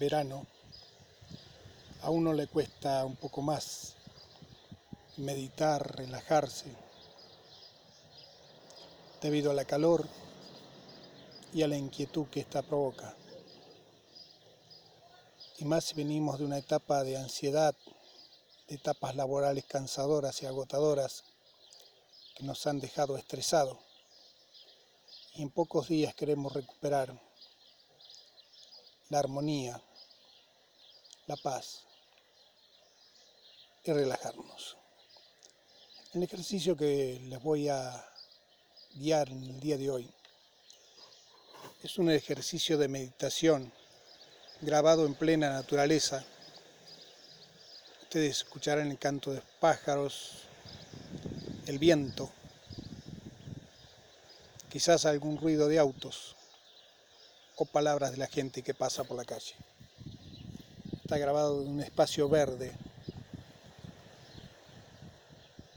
verano, a uno le cuesta un poco más meditar, relajarse, debido a la calor y a la inquietud que esta provoca. Y más si venimos de una etapa de ansiedad, de etapas laborales cansadoras y agotadoras que nos han dejado estresados. Y en pocos días queremos recuperar la armonía, la paz y relajarnos. El ejercicio que les voy a guiar en el día de hoy es un ejercicio de meditación grabado en plena naturaleza. Ustedes escucharán el canto de pájaros, el viento, quizás algún ruido de autos o palabras de la gente que pasa por la calle. Está grabado en un espacio verde,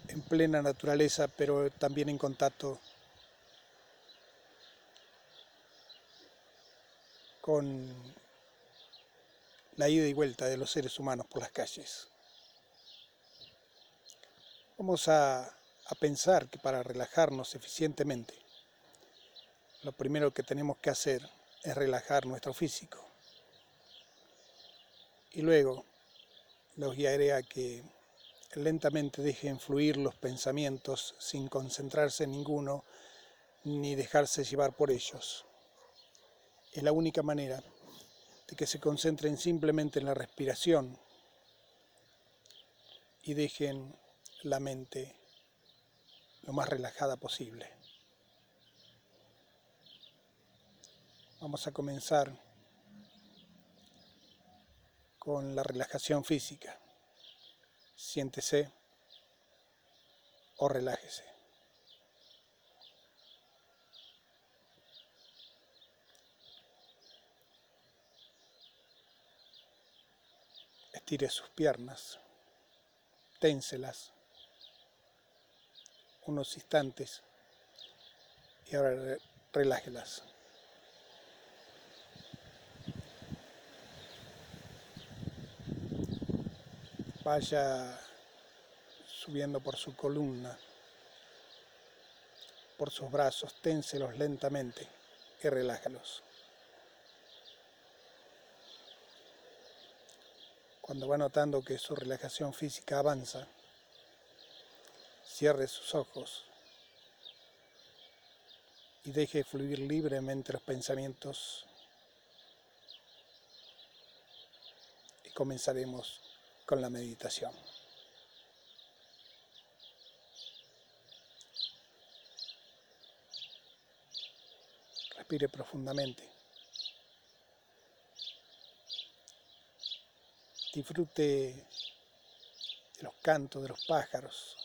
en plena naturaleza, pero también en contacto con la ida y vuelta de los seres humanos por las calles. Vamos a, a, pensar que para relajarnos eficientemente, lo primero que tenemos que hacer es relajar nuestro físico. Y luego los guiaré a que lentamente dejen fluir los pensamientos sin concentrarse en ninguno ni dejarse llevar por ellos. Es la única manera de que se concentren simplemente en la respiración y dejen la mente lo más relajada posible. Vamos a comenzar con la relajación física. Siéntese o relájese. Estire sus piernas, ténselas unos instantes y ahora relájelas. Vaya subiendo por su columna, por sus brazos, ténselos lentamente y relájalos. Cuando va notando que su relajación física avanza, cierre sus ojos y deje fluir libremente los pensamientos y comenzaremos con la meditación. Respire profundamente. Disfrute de los cantos de los pájaros.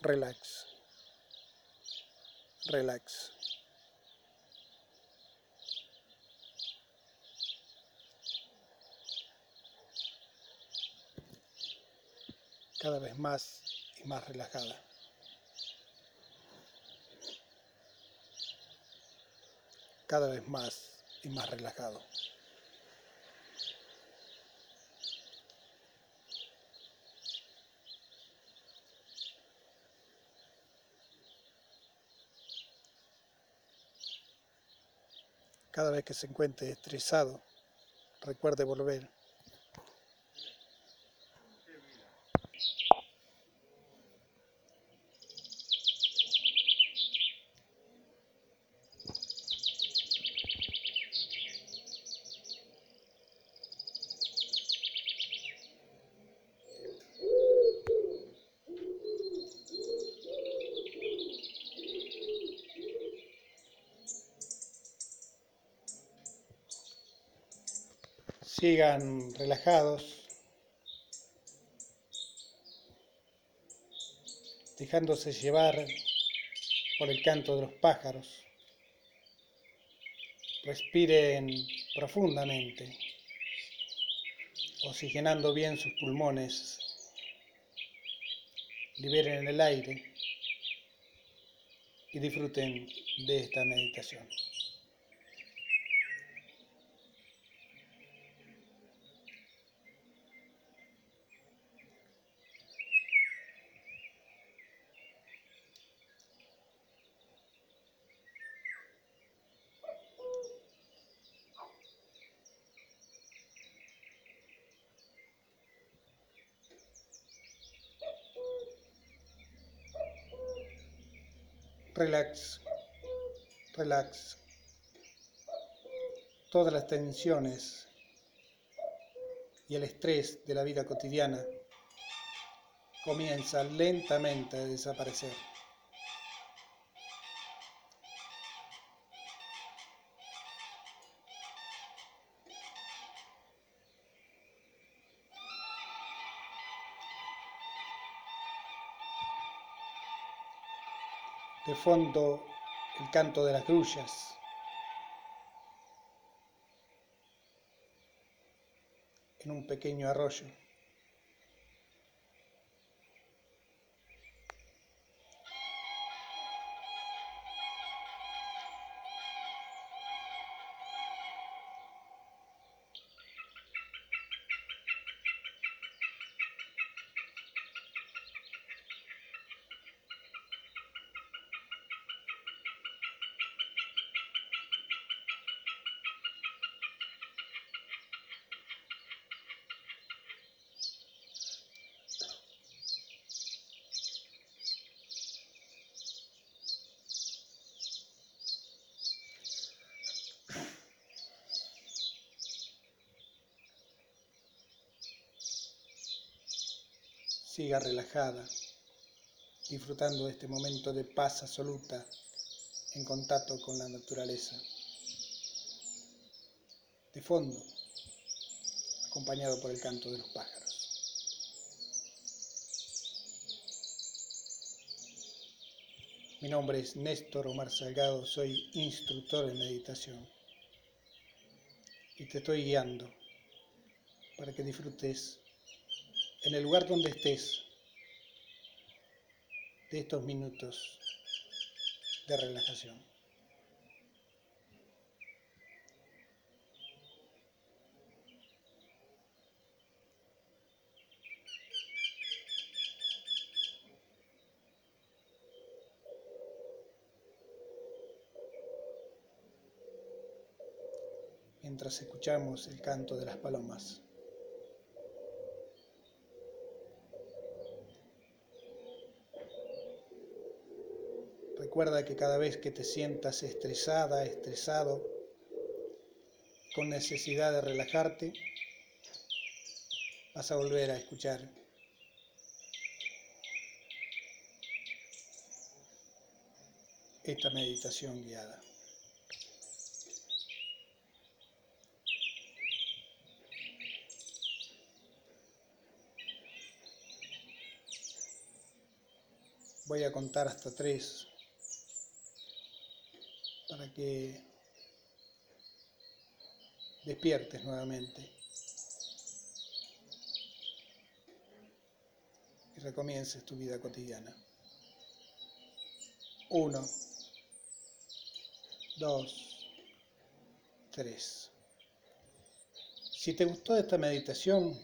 Relax. Relax. Cada vez más y más relajada. Cada vez más y más relajado. Cada vez que se encuentre estresado, recuerde volver sigan relajados, dejándose llevar por el canto de los pájaros. Respiren profundamente, oxigenando bien sus pulmones liberen el aire y disfruten de esta meditación. Relax, relax. Todas las tensiones y el estrés de la vida cotidiana comienzan lentamente a desaparecer. De fondo el canto de las grullas. en un pequeño arroyo. Siga relajada, disfrutando de este momento de paz absoluta en contacto con la naturaleza. De fondo, acompañado por el canto de los pájaros. Mi nombre es Néstor Omar Salgado, soy instructor en meditación y te estoy guiando para que disfrutes en el lugar donde estés de estos minutos de relajación. mientras escuchamos el canto de las palomas. Recuerda que cada vez que te sientas estresada, estresado, con necesidad de relajarte, vas a volver a escuchar esta meditación guiada. Voy a contar hasta tres que despiertes nuevamente y recomiences tu vida cotidiana. Uno, dos, tres. Si te gustó esta meditación,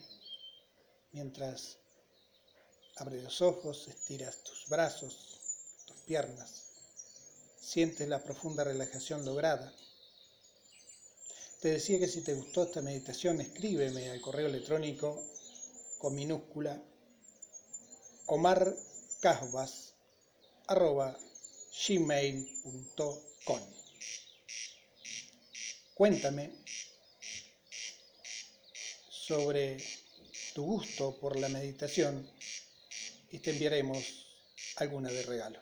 mientras abres los ojos, estiras tus brazos, tus piernas, sientes la profunda relajación lograda. Te decía que si te gustó esta meditación, escríbeme al correo electrónico con minúscula omarcasbas.gmail.com Cuéntame sobre tu gusto por la meditación y te enviaremos alguna de regalo.